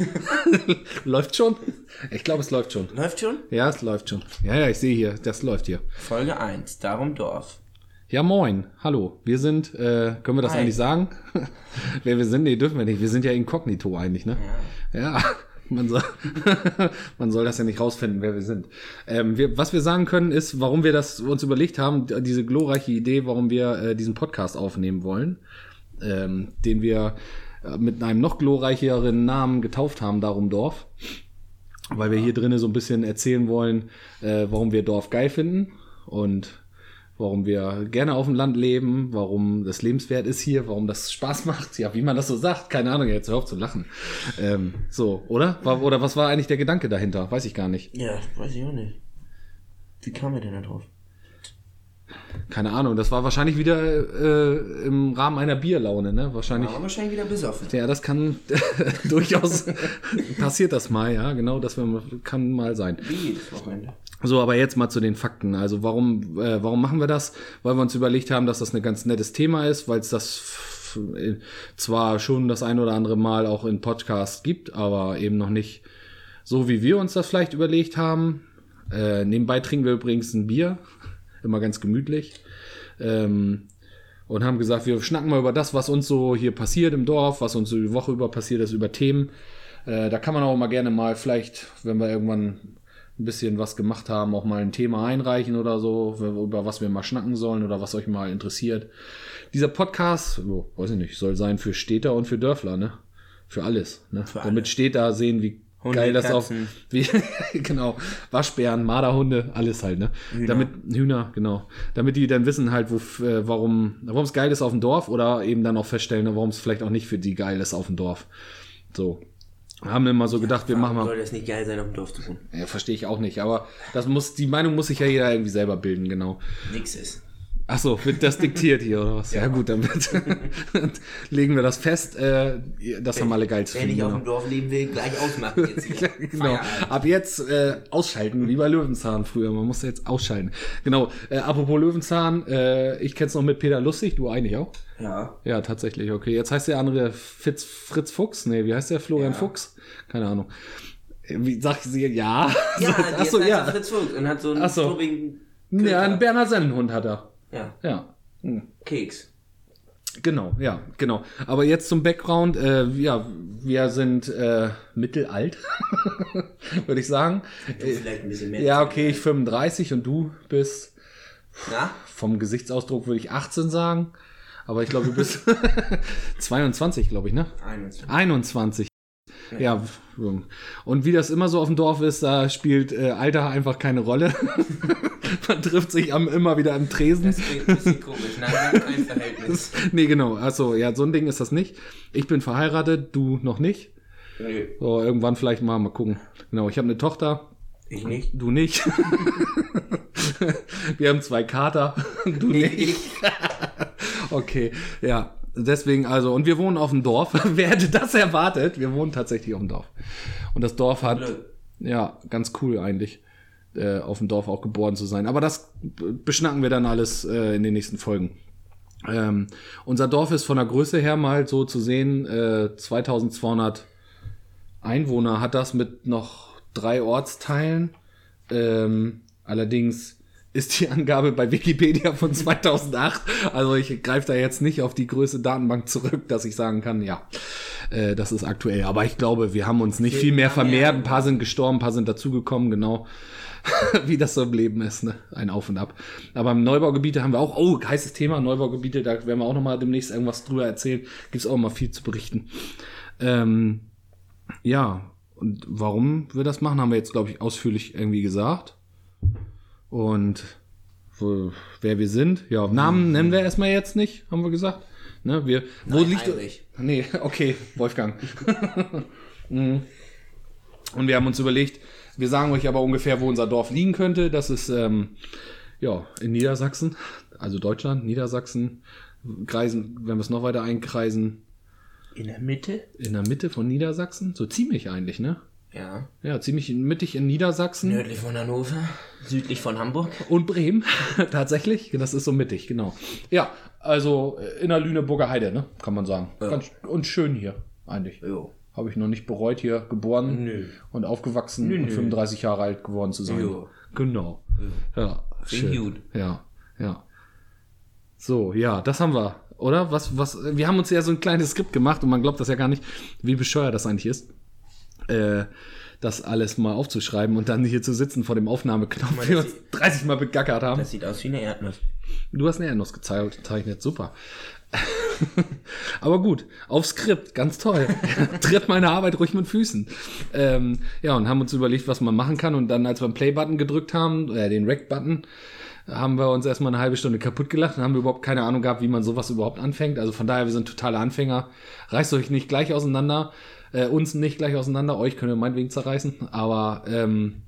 läuft schon? Ich glaube, es läuft schon. Läuft schon? Ja, es läuft schon. Ja, ja, ich sehe hier, das läuft hier. Folge 1, darum Dorf. Ja, moin. Hallo. Wir sind, äh, können wir das Hi. eigentlich sagen? Wer wir sind? Nee, dürfen wir nicht. Wir sind ja inkognito eigentlich, ne? Ja. Man soll, man soll das ja nicht rausfinden, wer wir sind. Ähm, wir, was wir sagen können, ist, warum wir das uns überlegt haben, diese glorreiche Idee, warum wir äh, diesen Podcast aufnehmen wollen, ähm, den wir mit einem noch glorreicheren Namen getauft haben, Darum Dorf. Weil wir hier drinnen so ein bisschen erzählen wollen, äh, warum wir Dorf geil finden und warum wir gerne auf dem Land leben, warum das lebenswert ist hier, warum das Spaß macht. Ja, wie man das so sagt, keine Ahnung, jetzt hör auf zu lachen. Ähm, so, oder? War, oder was war eigentlich der Gedanke dahinter? Weiß ich gar nicht. Ja, weiß ich auch nicht. Wie kam er denn da drauf? Keine Ahnung, das war wahrscheinlich wieder äh, im Rahmen einer Bierlaune, ne? Wahrscheinlich. War wahrscheinlich wieder besoffen. Ja, das kann durchaus passiert das mal, ja, genau, das kann mal sein. Wie jedes Wochenende. So, aber jetzt mal zu den Fakten. Also warum, äh, warum machen wir das? Weil wir uns überlegt haben, dass das ein ganz nettes Thema ist, weil es das äh, zwar schon das ein oder andere Mal auch in Podcasts gibt, aber eben noch nicht so, wie wir uns das vielleicht überlegt haben. Äh, nebenbei trinken wir übrigens ein Bier, immer ganz gemütlich. Ähm, und haben gesagt, wir schnacken mal über das, was uns so hier passiert im Dorf, was uns so die Woche über passiert ist, über Themen. Äh, da kann man auch mal gerne mal vielleicht, wenn wir irgendwann ein bisschen was gemacht haben, auch mal ein Thema einreichen oder so, über was wir mal schnacken sollen oder was euch mal interessiert. Dieser Podcast, oh, weiß ich nicht, soll sein für Städter und für Dörfler, ne? Für alles, ne? Für Damit alle. Städter sehen, wie Hunde, geil das auf, wie, genau, Waschbären, Marderhunde, alles halt, ne? Hühner. Damit, Hühner, genau. Damit die dann wissen halt, wo, äh, warum, warum es geil ist auf dem Dorf oder eben dann auch feststellen, warum es vielleicht auch nicht für die geil ist auf dem Dorf. So. Haben immer so gedacht, wir machen mal. Soll das nicht geil sein, auf dem Dorf zu wohnen? Ja, verstehe ich auch nicht, aber das muss, die Meinung muss sich ja jeder irgendwie selber bilden, genau. Nix ist. Ach so, wird das diktiert hier oder was? Ja, gut, dann legen wir das fest, äh, das haben alle geil zu nicht finden. auf Genau. dem Dorf leben will, gleich ausmachen jetzt hier. genau. Feierabend. Ab jetzt äh, ausschalten, wie bei Löwenzahn früher. Man musste jetzt ausschalten. Genau. Äh, apropos Löwenzahn, äh, ich kenn's noch mit Peter Lustig, du eigentlich auch? Ja. Ja, tatsächlich, okay. Jetzt heißt der andere Fitz, Fritz Fuchs? Nee, wie heißt der? Florian Ja. Fuchs? Keine Ahnung. Äh, Wie sag ich sie? Ja. Ja, Ach jetzt so, heißt ja. Fritz Fuchs und hat so einen Ach so. strubbigen Ja, einen. Berner Sennenhund hat er. Ja, Ja. Hm. Keks. Genau, ja, genau. Aber jetzt zum Background. Äh, ja, wir sind äh, mittelalt, würde ich sagen. Du vielleicht ein bisschen mehr. Ja, okay, ich 35 und du bist Na? vom Gesichtsausdruck würde ich 18 sagen. Aber ich glaube, du bist 22, glaube ich, ne? 21. 21. Ja, und wie das immer so auf dem Dorf ist, da spielt äh, Alter einfach keine Rolle. Man trifft sich am, immer wieder am Tresen. Das klingt ein bisschen komisch. Nein, kein Verhältnis. Nee, genau. Achso, ja, so ein Ding ist das nicht. Ich bin verheiratet, du noch nicht. Nö, So, irgendwann vielleicht mal, mal gucken. Genau, ich habe eine Tochter, ich nicht. du nicht. Wir haben zwei Kater, du nicht. Okay, ja. Deswegen also, und wir wohnen auf dem Dorf. Wer hätte das erwartet? Wir wohnen tatsächlich auf dem Dorf. Und das Dorf hat, ja, ganz cool eigentlich, äh, auf dem Dorf auch geboren zu sein. Aber das beschnacken wir dann alles äh, in den nächsten Folgen. Ähm, unser Dorf ist von der Größe her mal so zu sehen, äh, 2200 Einwohner hat das mit noch drei Ortsteilen. Ähm, allerdings ist die Angabe bei Wikipedia von 2008. Also ich greife da jetzt nicht auf die größte Datenbank zurück, dass ich sagen kann, ja, äh, das ist aktuell. Aber ich glaube, wir haben uns nicht viel mehr vermehrt. Ein paar sind gestorben, ein paar sind dazugekommen, genau. Wie das so im Leben ist, ne? Ein Auf und Ab. Aber im Neubaugebiete haben wir auch, oh, heißes Thema, Neubaugebiete, da werden wir auch nochmal demnächst irgendwas drüber erzählen. Gibt's auch mal viel zu berichten. Ähm, ja, und warum wir das machen, haben wir jetzt, glaube ich, ausführlich irgendwie gesagt. Und wo, wer wir sind, ja, Namen nennen wir erstmal jetzt nicht, haben wir gesagt. Ne, wir, wo Nein, liegt. Heinrich. Nee, okay, Wolfgang. Mhm. Und wir haben uns überlegt, wir sagen euch aber ungefähr, wo unser Dorf liegen könnte. Das ist ähm, ja in Niedersachsen, also Deutschland, Niedersachsen. Kreisen, wenn wir es noch weiter einkreisen, In der Mitte? in der Mitte von Niedersachsen, so ziemlich eigentlich, ne? Ja. Ja, ziemlich mittig in Niedersachsen Nördlich von Hannover, südlich von Hamburg. und Bremen, tatsächlich. Das ist so mittig, genau. Ja, also äh, in der Lüneburger Heide, ne? Kann man sagen. Ja. Ganz, und schön hier, eigentlich. Jo. Habe ich noch nicht bereut, hier geboren Nö. und aufgewachsen Nö, und nö. 35 Jahre alt geworden zu sein. Jo. Genau. Ja, Klingt schön. gut. Ja, ja. So, ja, das haben wir, oder? Was, was, wir haben uns ja so ein kleines Skript gemacht und man glaubt das ja gar nicht, wie bescheuert das eigentlich ist. Äh, das alles mal aufzuschreiben und dann hier zu sitzen vor dem Aufnahmeknopf, wie wir uns 30 Mal begackert haben. Das sieht aus wie eine Erdnuss. Du hast eine Erdnuss gezeichnet, super. Aber gut, auf Skript, ganz toll. Tritt meine Arbeit ruhig mit Füßen. Ähm, ja, und haben uns überlegt, was man machen kann. Und dann, als wir den Play-Button gedrückt haben, äh, den Rec-Button, haben wir uns erstmal eine halbe Stunde kaputt gelacht und haben überhaupt keine Ahnung gehabt, wie man sowas überhaupt anfängt. Also von daher, wir sind totale Anfänger. Reißt euch nicht gleich auseinander, äh, uns nicht gleich auseinander, euch können wir meinetwegen zerreißen. Aber ähm,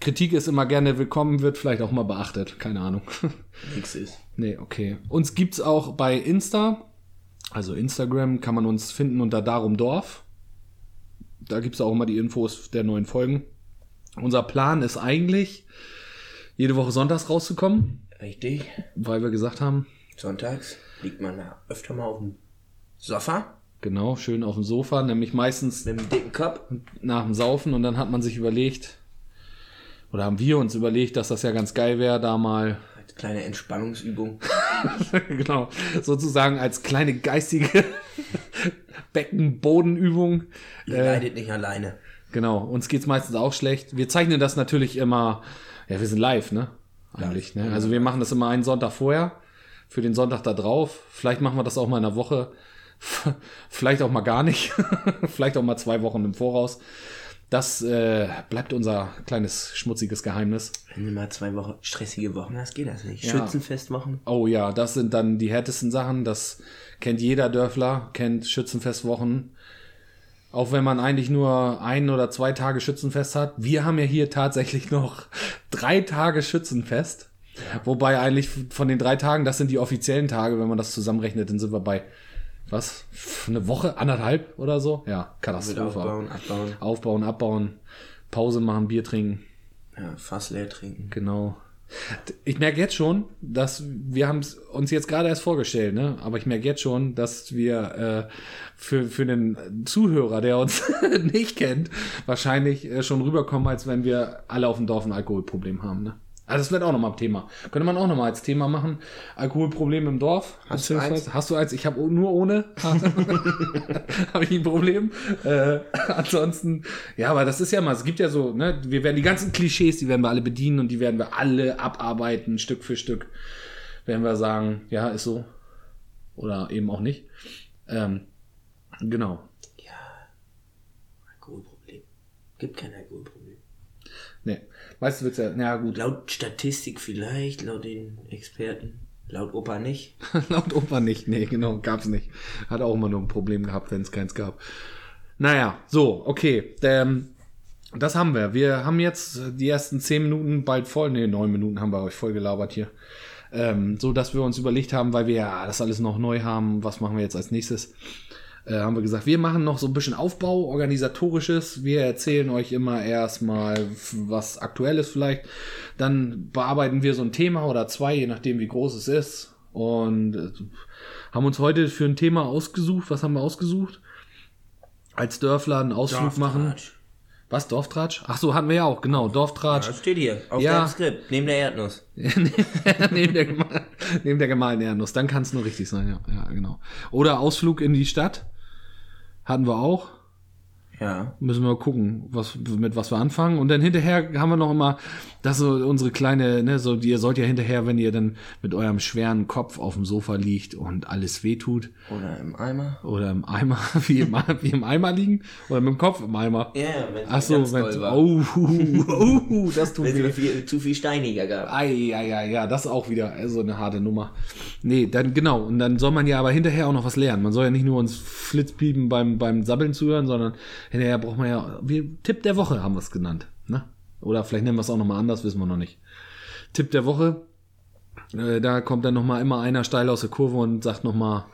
Kritik ist immer gerne willkommen, wird vielleicht auch mal beachtet. Keine Ahnung. Nix ist. Nee, okay. Uns gibt's auch bei Insta. Also Instagram kann man uns finden unter Darum Dorf. Da gibt's auch immer die Infos der neuen Folgen. Unser Plan ist eigentlich, jede Woche sonntags rauszukommen, Richtig. weil wir gesagt haben, Sonntags liegt man da öfter mal auf dem Sofa genau, schön auf dem Sofa, nämlich meistens mit einem dicken Kopf. nach dem Saufen und dann hat man sich überlegt, oder haben wir uns überlegt, dass das ja ganz geil wäre, da mal Als kleine Entspannungsübung. genau, sozusagen als kleine geistige Beckenbodenübung. Ihr Äh, leidet nicht alleine. genau, uns geht's meistens auch schlecht. Wir zeichnen das natürlich immer, ja, wir sind live, ne? Eigentlich, ne? Also wir machen das immer einen Sonntag vorher, für den Sonntag da drauf. Vielleicht machen wir das auch mal in der Woche. Vielleicht auch mal gar nicht. Vielleicht auch mal zwei Wochen im Voraus. Das äh, bleibt unser kleines schmutziges Geheimnis. Wenn du mal zwei Wochen stressige Wochen hast, geht das nicht. Ja. Schützenfestwochen. Oh ja, das sind dann die härtesten Sachen. Das kennt jeder Dörfler, kennt Schützenfestwochen. Auch wenn man eigentlich nur ein oder zwei Tage Schützenfest hat. Wir haben ja hier tatsächlich noch drei Tage Schützenfest. Wobei eigentlich von den drei Tagen, das sind die offiziellen Tage, wenn man das zusammenrechnet, dann sind wir bei, was, eine Woche, anderthalb oder so? Ja, Katastrophe. aufbauen, abbauen, Aufbauen, abbauen, Pause machen, Bier trinken. ja, Fass leer trinken. Genau. Ich merke jetzt schon, dass wir haben es uns jetzt gerade erst vorgestellt, ne? Aber ich merke jetzt schon, dass wir äh, für, für den Zuhörer, der uns nicht kennt, wahrscheinlich äh, schon rüberkommen, als wenn wir alle auf dem Dorf ein Alkoholproblem haben, ne? Also das wird auch nochmal ein Thema. Könnte man auch nochmal als Thema machen. Alkoholproblem im Dorf. Hast du beziehungsweise- Hast du eins? Ich habe nur ohne. habe ich ein Problem. Äh, ansonsten, ja, aber das ist ja mal, es gibt ja so, ne, wir werden die ganzen Klischees, die werden wir alle bedienen und die werden wir alle abarbeiten, Stück für Stück. Werden wir sagen, ja, ist so. Oder eben auch nicht. Ähm, genau. Alkoholproblem. Gibt kein Alkoholproblem. Weißt du, wird's ja, na gut. Laut Statistik vielleicht, laut den Experten. Laut Opa nicht. Laut Opa nicht. Nee, genau, gab's nicht. Hat auch immer nur ein Problem gehabt, wenn es keins gab. Naja, so, okay. Ähm, das haben wir. Wir haben jetzt die ersten zehn Minuten bald voll. Nee, neun Minuten haben wir euch voll gelabert hier. Ähm, so, dass wir uns überlegt haben, weil wir ja das alles noch neu haben, was machen wir jetzt als nächstes? Äh, haben wir gesagt, wir machen noch so ein bisschen Aufbau, organisatorisches. Wir erzählen euch immer erstmal was Aktuelles vielleicht. Dann bearbeiten wir so ein Thema oder zwei, je nachdem wie groß es ist. Und äh, haben uns heute für ein Thema ausgesucht. Was haben wir ausgesucht? Als Dörfler einen Ausflug machen. Was, Dorftratsch? Ach so, hatten wir ja auch, genau, Dorftratsch. Das steht hier. Auf Ja. deinem Skript. Neben der Erdnuss. neben, der, neben der gemahlenen Erdnuss. Dann kann es nur richtig sein, ja. Ja, genau. Oder Ausflug in die Stadt. Hatten wir auch. Ja. Müssen wir gucken, was, mit was wir anfangen. Und dann hinterher haben wir noch immer, das so unsere kleine, ne, so, ihr sollt ja hinterher, wenn ihr dann mit eurem schweren Kopf auf dem Sofa liegt und alles wehtut, Oder im Eimer. oder im Eimer, wie im, wie im Eimer liegen, oder mit dem Kopf im Eimer. Ja, wenn Ach so, wenn, oh, oh, das tut weh. viel, zu viel steiniger gab. Ei, ja, ja, ja, das auch wieder so eine harte Nummer. Nee, dann genau. Und dann soll man ja aber hinterher auch noch was lernen. Man soll ja nicht nur uns Flitzpiepen beim, beim Sabbeln zuhören, sondern hinterher braucht man ja, wie, Tipp der Woche haben wir es genannt. Ne? Oder vielleicht nennen wir es auch nochmal anders, wissen wir noch nicht. Tipp der Woche. Äh, da kommt dann nochmal immer einer steil aus der Kurve und sagt nochmal,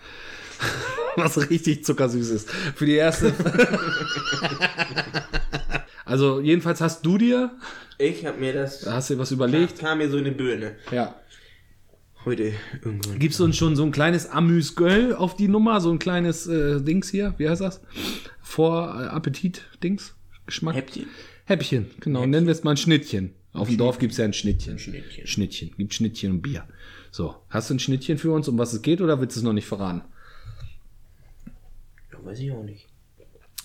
was richtig zuckersüß ist. Für die erste. also, jedenfalls hast du dir, Ich habe mir das. hast dir was überlegt. kam mir so eine Birne. Ja. Heute irgendwann. Gibst du uns schon so ein kleines Amüsgöl auf die Nummer? So ein kleines äh, Dings hier, wie heißt das? Vor äh, Appetit-Dings? Geschmack? Häppchen? Häppchen, genau. Nennen wir es mal ein Schnittchen. Auf dem Dorf gibt's ja ein Schnittchen. Schnittchen. Schnittchen. Gibt Schnittchen und Bier. So, hast du ein Schnittchen für uns, um was es geht, oder willst du es noch nicht verraten? Ja, weiß ich auch nicht.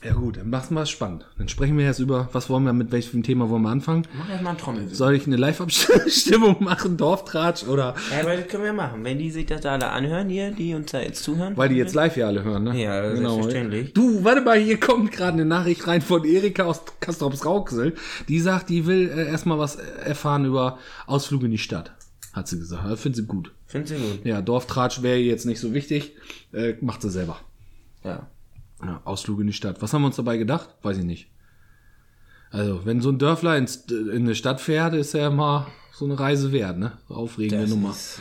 Ja gut, dann mach's mal spannend. Dann sprechen wir jetzt über, was wollen wir, mit welchem Thema wollen wir anfangen? Mach erstmal einen Trommelwirbel. Soll ich eine Live-Abstimmung machen, Dorftratsch, oder? Ja, aber das können wir machen. Wenn die sich das da alle anhören hier, die uns da jetzt zuhören. Weil die jetzt live hier alle hören, ne? Genau. Ja, selbstverständlich. Du, warte mal, hier kommt gerade eine Nachricht rein von Erika aus Kastrops Rauxel. Die sagt, die will äh, erstmal was erfahren über Ausflüge in die Stadt. Hat sie gesagt. Das findet sie gut. Findest du gut? Ja, Dorftratsch wäre jetzt nicht so wichtig. Äh, macht sie selber. Ja. Ja, Ausflüge in die Stadt. Was haben wir uns dabei gedacht? Weiß ich nicht. Also, wenn so ein Dörfler ins, in eine Stadt fährt, ist ja mal so eine Reise wert, ne? Aufregende Das Nummer. ist,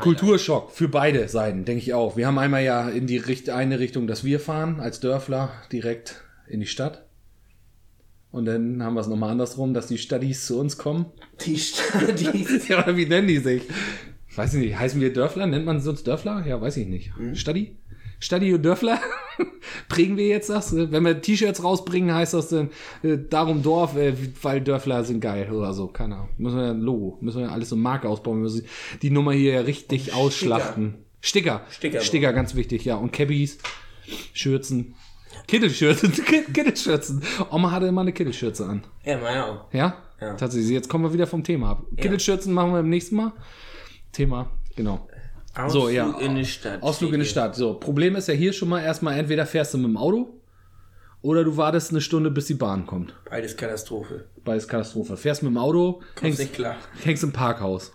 Kulturschock für beide Seiten, denke ich auch. Wir haben einmal ja in die Richt eine Richtung, dass wir fahren, als Dörfler direkt in die Stadt. Und dann haben wir es nochmal andersrum, dass die Stadis zu uns kommen. die Stadt, die ja, oder wie nennen die sich? Weiß ich nicht. Heißen wir Dörfler? Nennt man uns Dörfler? Ja, weiß ich nicht. Stadi? Stadi und Dörfler? Prägen wir jetzt das? Wenn wir T-Shirts rausbringen, heißt das dann äh, darum Dorf, äh, weil Dörfler sind geil oder so. Keine Ahnung. Müssen wir ein Logo. Müssen wir alles so Marke ausbauen. Wir müssen die Nummer hier ja richtig ausschlachten. Sticker. Sticker. Sticker, ganz wichtig, ja. Und Cabbies, Schürzen. Kittelschürzen, Kittelschürzen. Oma hatte immer eine Kittelschürze an. Ja, meine auch. Ja? Ja. Tatsächlich. Jetzt kommen wir wieder vom Thema ab. Kittelschürzen machen wir beim nächsten Mal. Thema, genau. Ausflug So, ja. in die Stadt. Ausflug in die Stadt. So, Problem ist ja hier schon mal erstmal, entweder fährst du mit dem Auto oder du wartest eine Stunde, bis die Bahn kommt. Beides Katastrophe. Beides Katastrophe. Fährst mit dem Auto, hängst, nicht klar. hängst im Parkhaus.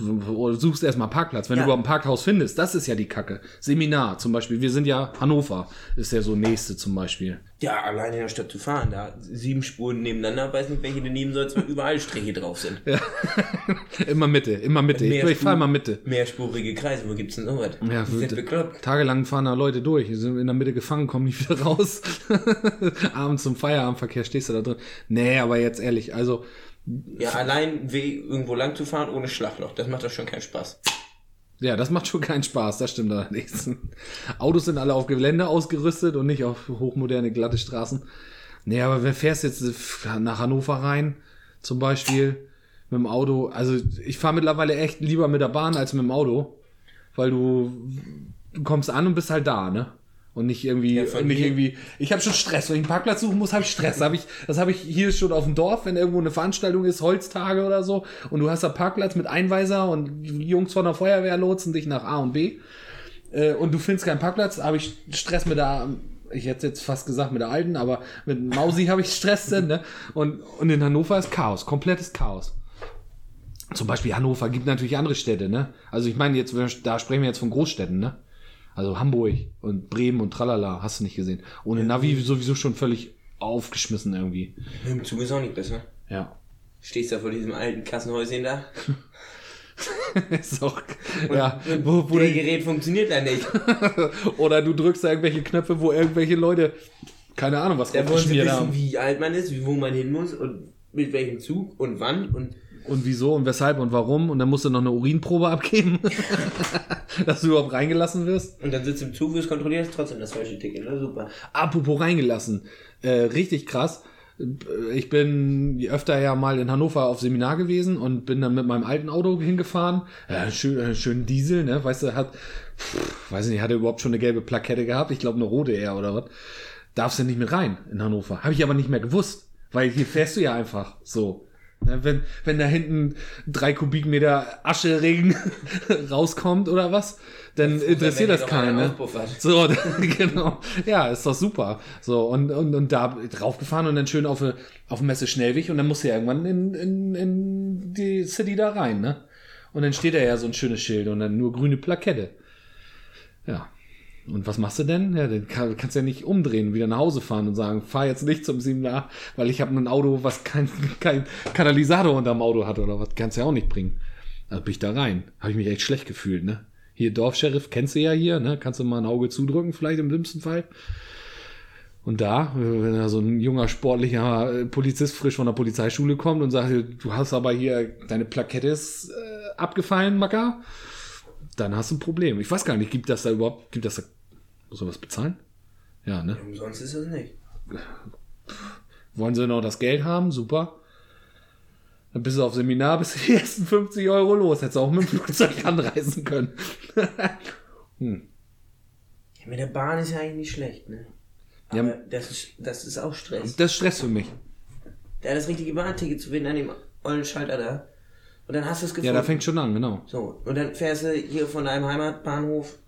Oder suchst erstmal Parkplatz. Wenn Ja. du überhaupt ein Parkhaus findest, das ist ja die Kacke. Seminar zum Beispiel. Wir sind ja Hannover, ist ja so nächste zum Beispiel. Ja, allein in der Stadt zu fahren, da sieben Spuren nebeneinander, weiß nicht, welche du nehmen sollst, weil überall Striche drauf sind. immer Mitte, immer Mitte. Ich, Mehr ich fahr Spur- mal Mitte. Mehrspurige Kreise, wo gibt's denn sowas? Ja, die sind bekloppt. Tagelang fahren da Leute durch, die sind in der Mitte gefangen, kommen nicht wieder raus. Abends zum Feierabendverkehr stehst du da drin. Nee, aber jetzt ehrlich, also Ja, allein weh, irgendwo lang zu fahren ohne Schlagloch, das macht doch schon keinen Spaß. ja, das macht schon keinen Spaß, das stimmt allerdings. Autos sind alle auf Gelände ausgerüstet und nicht auf hochmoderne glatte Straßen. Nee, aber wer fährst jetzt nach Hannover rein, zum Beispiel, mit dem Auto? Also ich fahre mittlerweile echt lieber mit der Bahn als mit dem Auto, weil du, du kommst an und bist halt da, ne? Und nicht irgendwie, Ja, nicht mir- irgendwie. Ich habe schon Stress, wenn ich einen Parkplatz suchen muss, habe ich Stress. Hab ich, das habe ich hier schon auf dem Dorf, wenn irgendwo eine Veranstaltung ist, Holztage oder so, und du hast da Parkplatz mit Einweiser und Jungs von der Feuerwehr lotsen dich nach A und B. Äh, und du findest keinen Parkplatz, habe ich Stress mit der, ich hätte jetzt fast gesagt mit der alten, aber mit Mausi habe ich Stress denn, ne? Und, und in Hannover ist Chaos, komplettes Chaos. Zum Beispiel Hannover gibt natürlich andere Städte, ne? Also ich meine jetzt, da sprechen wir jetzt von Großstädten, ne? Also Hamburg und Bremen und tralala, hast du nicht gesehen. Ohne Navi sowieso schon völlig aufgeschmissen irgendwie. Dem Zug ist auch nicht besser. Ja. Stehst da vor diesem alten Kassenhäuschen da. ist auch, ja, wo, wo Der die, Gerät funktioniert da nicht. oder du drückst da irgendwelche Knöpfe, wo irgendwelche Leute, keine Ahnung, was Da wollen sie wissen, haben. wie alt man ist, wie- wo man hin muss und mit welchem Zug und wann und Und wieso und weshalb und warum. Und dann musst du noch eine Urinprobe abgeben, dass du überhaupt reingelassen wirst. und dann sitzt im Zug, wirst kontrolliert, trotzdem das falsche Ticket. Na super. Apropos reingelassen. Äh, richtig krass. Ich bin öfter ja mal in Hannover auf Seminar gewesen und bin dann mit meinem alten Auto hingefahren. Ja, schön, äh, schön Diesel, ne? Weißt du, hat, pff, weiß nicht, hat er überhaupt schon eine gelbe Plakette gehabt? Ich glaube eine rote eher oder was? Darfst du nicht mit rein in Hannover. Habe ich aber nicht mehr gewusst, weil hier fährst du ja einfach so. Ne, Wenn, wenn da hinten drei Kubikmeter Ascheregen rauskommt oder was, dann interessiert das keinen. Ne? So, genau. Ja, ist doch super. So, und, und, und da draufgefahren und dann schön auf, eine- auf dem Messe Schnellweg und dann musst du ja irgendwann in, in, in die City da rein, ne? Und dann steht da ja so ein schönes Schild und dann nur grüne Plakette. Ja. Und was machst du denn? Ja, dann kann, kannst ja nicht umdrehen, wieder nach Hause fahren und sagen, fahr jetzt nicht zum Seminar, weil ich habe ein Auto, was kein, kein Katalysator unterm Auto hat oder was. Kannst du ja auch nicht bringen. Also bin ich da rein. Habe ich mich echt schlecht gefühlt, ne? Hier Dorfsheriff kennst du ja hier, ne? Kannst du mal ein Auge zudrücken, vielleicht im dümmsten Fall. Und da, wenn da so ein junger, sportlicher äh, Polizist frisch von der Polizeischule kommt und sagt, du hast aber hier, deine Plakette ist äh, abgefallen, Macker, dann hast du ein Problem. Ich weiß gar nicht, gibt das da überhaupt, gibt das da, muss er was bezahlen? Ja, ne? Umsonst ist das nicht. Wollen sie noch das Geld haben? Super. Dann bist du auf Seminar, bist du die ersten 50 Euro los. Hättest du auch mit dem Flugzeug anreisen können. hm. Ja, mit der Bahn ist ja eigentlich nicht schlecht, ne? Ja, Aber das, ist, das ist auch Stress. Das ist Stress für mich. Da das richtige Bahnticket zu finden an dem ollen Schalter da. Und dann hast du es Ja, gefunden. da fängt schon an, genau. so, und dann fährst du hier von deinem Heimatbahnhof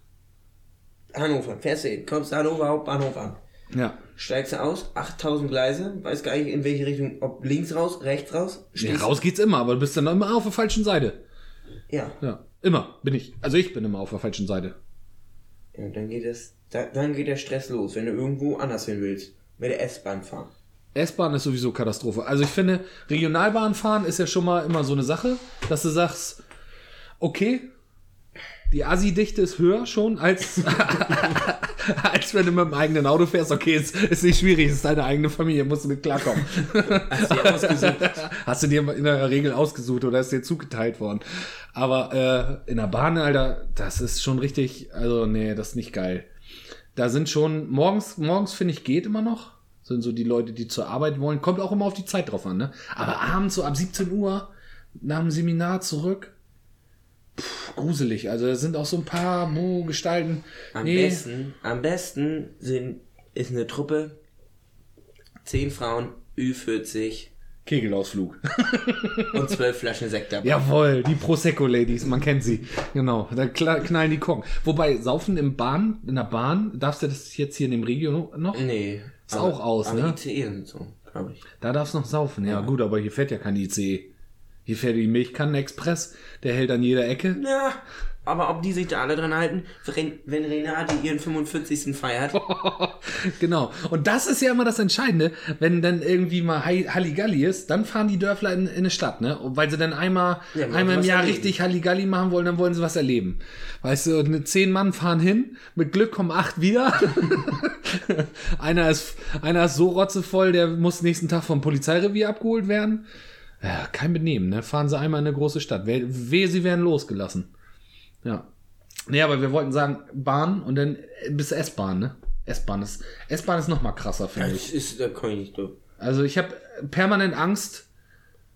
Hannover, fährst du hin, kommst Hannover Hauptbahnhof an. Ja. Steigst du aus, 8000 Gleise, weiß gar nicht in welche Richtung, ob links raus, rechts raus. ja. Raus geht's immer, aber du bist dann immer auf der falschen Seite. Ja. Ja. Immer bin ich. Also ich bin immer auf der falschen Seite. ja. Und dann geht das, da, dann geht der Stress los, wenn du irgendwo anders hin willst. Mit der S-Bahn fahren. S-Bahn ist sowieso Katastrophe. Also ich finde, Regionalbahn fahren ist ja schon mal immer so eine Sache, dass du sagst, okay, die Assi-Dichte ist höher schon, als, als wenn du mit dem eigenen Auto fährst. Okay, ist, ist nicht schwierig, ist deine eigene Familie, musst du mit klarkommen. Hast du dir ausgesucht? Hast du dir in der Regel ausgesucht oder ist dir zugeteilt worden. Aber äh, in der Bahn, Alter, das ist schon richtig, also nee, das ist nicht geil. Da sind schon, morgens, morgens finde ich, geht immer noch. Sind so die Leute, die zur Arbeit wollen. Kommt auch immer auf die Zeit drauf an, ne? Aber abends so ab 17 Uhr nach dem Seminar zurück. Puh, gruselig. Also da sind auch so ein paar Mo Gestalten. Am Nee, besten, am besten sind, ist eine Truppe, 10 Frauen, Ü40 Kegelausflug. und 12 Flaschen Sekt dabei. Jawohl, die Prosecco-Ladies, man kennt sie. Genau, da knallen die Korken. Wobei, saufen im Bahn, in der Bahn, darfst du das jetzt hier in dem Regio noch? Nee. Ist auch aus, aber ne? ICE und so, glaube ich. Da darfst du noch saufen. Ja, gut, aber hier fährt ja kein ICE. Hier fährt die Milchkannen-Express, der hält an jeder Ecke. Ja, aber ob die sich da alle dran halten, wenn, Renate ihren 45. feiert, genau. Und das ist ja immer das Entscheidende, wenn dann irgendwie mal Halligalli ist, dann fahren die Dörfler in, in eine Stadt, ne? Und weil sie dann einmal, Ja, einmal im Jahr erleben. richtig Halligalli machen wollen, dann wollen sie was erleben. Weißt du, und zehn Mann fahren hin, mit Glück kommen acht wieder. einer ist, einer ist so rotzevoll, der muss nächsten Tag vom Polizeirevier abgeholt werden. Ja, kein Benehmen, ne? Fahren sie einmal in eine große Stadt. Wehe, sie werden losgelassen. Ja. Nee, aber wir wollten sagen Bahn und dann bis S-Bahn, ne? S-Bahn ist, S-Bahn ist noch mal krasser, finde ich. ist, da kann ich nicht durch. Also ich habe permanent Angst,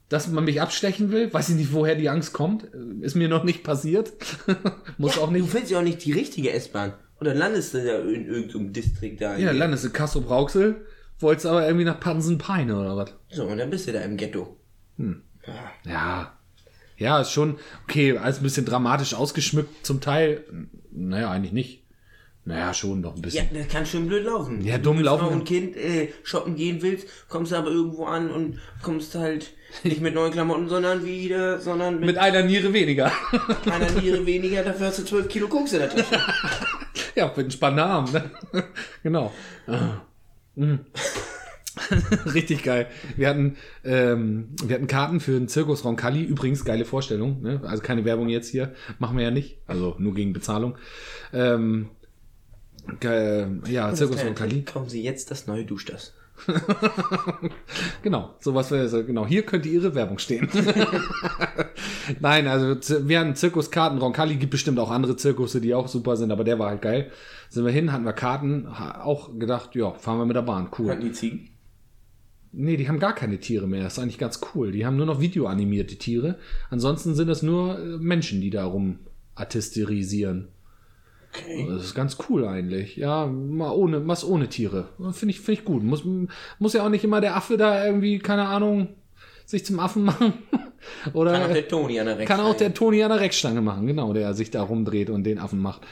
dass man mich abstechen will. Weiß ich nicht, woher die Angst kommt. Ist mir noch nicht passiert. Muss auch Du nicht. findest ja auch nicht die richtige S-Bahn. Oder landest du ja in irgendeinem Distrikt da. Ja, landest du Kassel Brauxel, wolltest aber irgendwie nach Pansenpeine oder was? So, und dann bist du da im Ghetto. Hm. Ja. Ja. Ja, ist schon, okay, alles ein bisschen dramatisch ausgeschmückt zum Teil. Naja, eigentlich nicht. Naja, schon noch ein Ja, bisschen. das kann schön blöd laufen. Ja, dumm Wenn du mit laufen. Und Kind äh, shoppen gehen willst, kommst du aber irgendwo an und kommst halt nicht mit neuen Klamotten, sondern wieder, sondern mit, Mit einer Niere weniger. einer Niere weniger, dafür hast du 12 Kilo Koks in der Tasche. ja, für einen spannenden Arm, ne? genau. Mhm. Richtig geil. Wir hatten, ähm, wir hatten Karten für den Zirkus Roncalli. Übrigens, geile Vorstellung. Ne? Also keine Werbung jetzt hier. Machen wir ja nicht. Also nur gegen Bezahlung. Ähm, ge- ja, Zirkus Roncalli. Kommen Sie jetzt das neue Duschdas. Genau, sowas wäre genau. Hier könnte Ihre Werbung stehen. Nein, also wir hatten Zirkuskarten. Roncalli gibt bestimmt auch andere Zirkusse, die auch super sind, aber der war halt geil. Sind wir hin, hatten wir Karten, auch gedacht, ja, fahren wir mit der Bahn, cool. Hatten die Ziegen? Nee, die haben gar keine Tiere mehr. Das ist eigentlich ganz cool. Die haben nur noch videoanimierte Tiere. Ansonsten sind es nur äh, Menschen, die da rum artisterisieren. Okay. Das ist ganz cool eigentlich. Ja, mal ohne, was ohne Tiere. Finde ich, finde ich gut. Muss, muss ja auch nicht immer der Affe da irgendwie, keine Ahnung, sich zum Affen machen. Oder Kann auch der Toni an der kann auch der Toni an der Reckstange machen, genau, der sich da rumdreht und den Affen macht.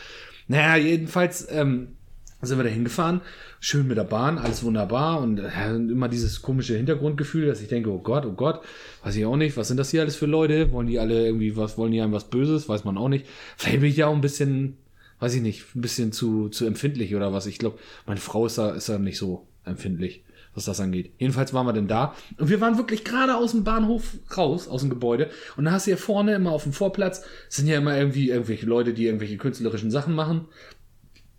Naja, jedenfalls ähm, sind wir da hingefahren, schön mit der Bahn, alles wunderbar und äh, immer dieses komische Hintergrundgefühl, dass ich denke, oh Gott, oh Gott, weiß ich auch nicht, was sind das hier alles für Leute? Wollen die alle irgendwie was, wollen die einem was Böses? Weiß man auch nicht. Vielleicht bin ich ja auch ein bisschen, weiß ich nicht, ein bisschen zu, zu empfindlich oder was. Ich glaube, meine Frau ist da, ist da nicht so empfindlich, was das angeht. Jedenfalls waren wir denn da und wir waren wirklich gerade aus dem Bahnhof raus, aus dem Gebäude und da hast du ja vorne immer auf dem Vorplatz, sind ja immer irgendwie irgendwelche Leute, die irgendwelche künstlerischen Sachen machen.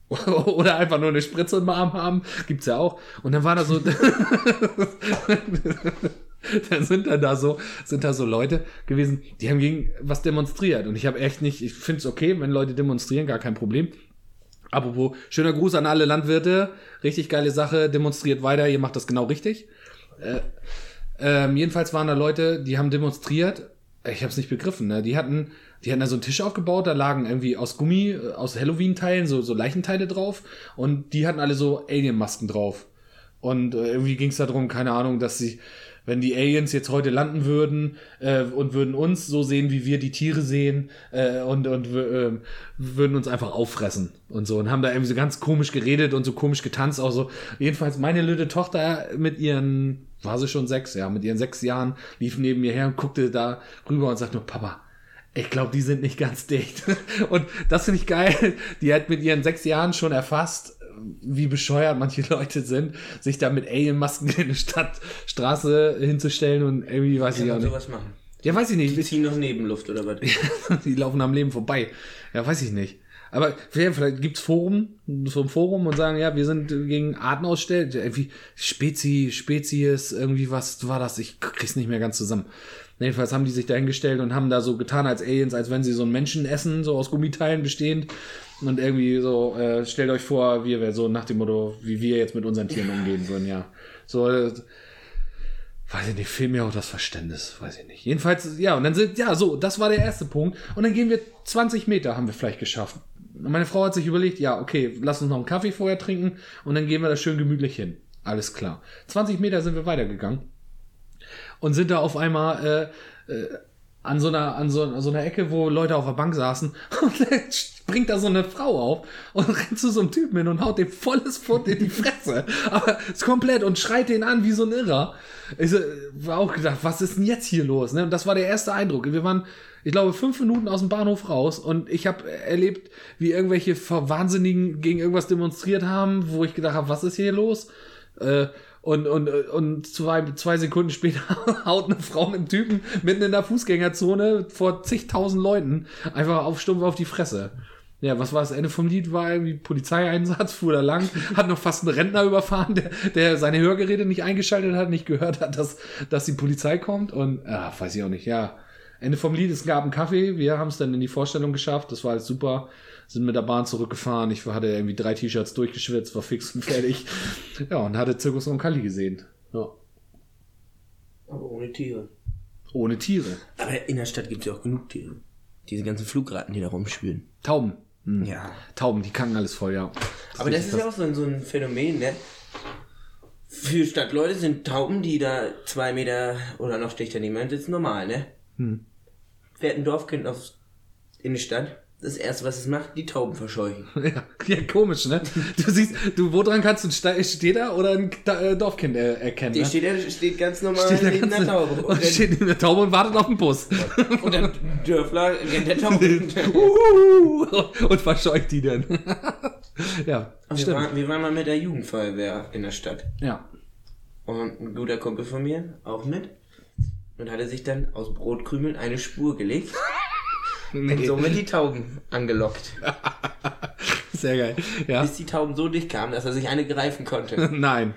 Oder einfach nur eine Spritze im Arm haben, gibt's ja auch. Und dann war da so, dann sind da, da so, sind da so Leute gewesen, die haben gegen was demonstriert. Und ich habe echt nicht, ich finde es okay, wenn Leute demonstrieren, gar kein Problem. Apropos, schöner Gruß an alle Landwirte, richtig geile Sache, demonstriert weiter, ihr macht das genau richtig. Äh, ähm, jedenfalls waren da Leute, die haben demonstriert. Ich habe es nicht begriffen. Ne? Die hatten, die hatten da so einen Tisch aufgebaut. Da lagen irgendwie aus Gummi, äh, aus Halloween-Teilen so so Leichenteile drauf. Und die hatten alle so Alien-Masken drauf. Und äh, irgendwie ging es darum, keine Ahnung, dass sie, wenn die Aliens jetzt heute landen würden äh, und würden uns so sehen, wie wir die Tiere sehen äh, und und äh, würden uns einfach auffressen und so und haben da irgendwie so ganz komisch geredet und so komisch getanzt auch so. Jedenfalls meine lüde Tochter mit ihren war sie schon sechs, ja, mit ihren sechs Jahren lief neben mir her und guckte da rüber und sagte nur Papa. Ich glaube, die sind nicht ganz dicht. Und das finde ich geil. Die hat mit ihren sechs Jahren schon erfasst, wie bescheuert manche Leute sind, sich da mit Alien-Masken in eine Stadtstraße hinzustellen und irgendwie weiß Kann ich auch nicht. sowas machen? Ja, weiß ich Die nicht. ziehen noch Nebenluft oder was? Die laufen am Leben vorbei. Ja, weiß ich nicht. Aber vielleicht, vielleicht gibt's Forum, so ein Forum und sagen, ja, wir sind gegen Artenausstell, irgendwie Spezi, Spezies, irgendwie was war das? Ich krieg's nicht mehr ganz zusammen. Jedenfalls haben die sich dahingestellt und haben da so getan als Aliens, als wenn sie so einen Menschen essen, so aus Gummiteilen bestehend. Und irgendwie so, äh, stellt euch vor, wir wäre so nach dem Motto, wie wir jetzt mit unseren Tieren umgehen würden, ja. So, äh, weiß ich nicht, fehlt mir auch das Verständnis, weiß ich nicht. Jedenfalls, ja, und dann sind, ja, so, das war der erste Punkt. Und dann gehen wir 20 Meter, haben wir vielleicht geschafft. Und meine Frau hat sich überlegt, ja, okay, lass uns noch einen Kaffee vorher trinken und dann gehen wir da schön gemütlich hin. Alles klar. 20 Meter sind wir weitergegangen und sind da auf einmal äh, äh, an so einer an so, an so einer Ecke, wo Leute auf der Bank saßen und dann springt da so eine Frau auf und rennt zu so einem Typen hin und haut dem volles Fund in die Fresse. Aber ist komplett und schreit den an wie so ein Irrer. Ich so, war auch gedacht, was ist denn jetzt hier los? Ne? Und das war der erste Eindruck. Wir waren, ich glaube, fünf Minuten aus dem Bahnhof raus und ich habe erlebt, wie irgendwelche Wahnsinnigen gegen irgendwas demonstriert haben, wo ich gedacht habe, was ist hier los? Äh, und, und, und zwei, zwei Sekunden später haut eine Frau mit einem Typen mitten in der Fußgängerzone vor zigtausend Leuten einfach auf stumpf auf die Fresse. Ja, was war das Ende vom Lied? War irgendwie Polizeieinsatz, fuhr da lang, hat noch fast einen Rentner überfahren, der, der seine Hörgeräte nicht eingeschaltet hat, nicht gehört hat, dass, dass die Polizei kommt und, ah, weiß ich auch nicht, ja. Ende vom Lied, es gab einen Kaffee, wir haben es dann in die Vorstellung geschafft, das war alles super, sind mit der Bahn zurückgefahren, ich hatte irgendwie drei T-Shirts durchgeschwitzt, war fix und fertig. Ja, und hatte Zirkus und Kali gesehen. Ja. Aber ohne Tiere. Ohne Tiere. Aber in der Stadt gibt es ja auch genug Tiere. Diese ganzen Flugratten, die da rumspielen. Tauben. Hm. Ja. Tauben, die kacken alles voll, ja. Aber das ist ja auch so ein, so ein Phänomen, ne? Für Stadtleute sind Tauben, die da zwei Meter oder noch dichter nebeneinander sitzen, normal, ne? Hm. Fährt ein Dorfkind aufs, in die Stadt, das erste, was es macht, die Tauben verscheuchen. Ja, ja, komisch, ne? Du siehst, du, woran kannst du ein Sta- Städter oder ein äh, Dorfkind erkennen? Die ne? steht, da- steht ganz normal Steht neben ganz- der Taube. und steht neben der Taube und wartet auf den Bus. der, und der Dörfler rennt der Taube. Und verscheucht die dann. ja, wir, stimmt. waren, wir waren mal mit der Jugendfeuerwehr in der Stadt. Ja. Und ein guter Kumpel von mir, auch mit. Und hatte sich dann aus Brotkrümeln eine Spur gelegt und somit die Tauben angelockt. Sehr geil. Ja. Bis die Tauben so dicht kamen, dass er sich eine greifen konnte. Nein.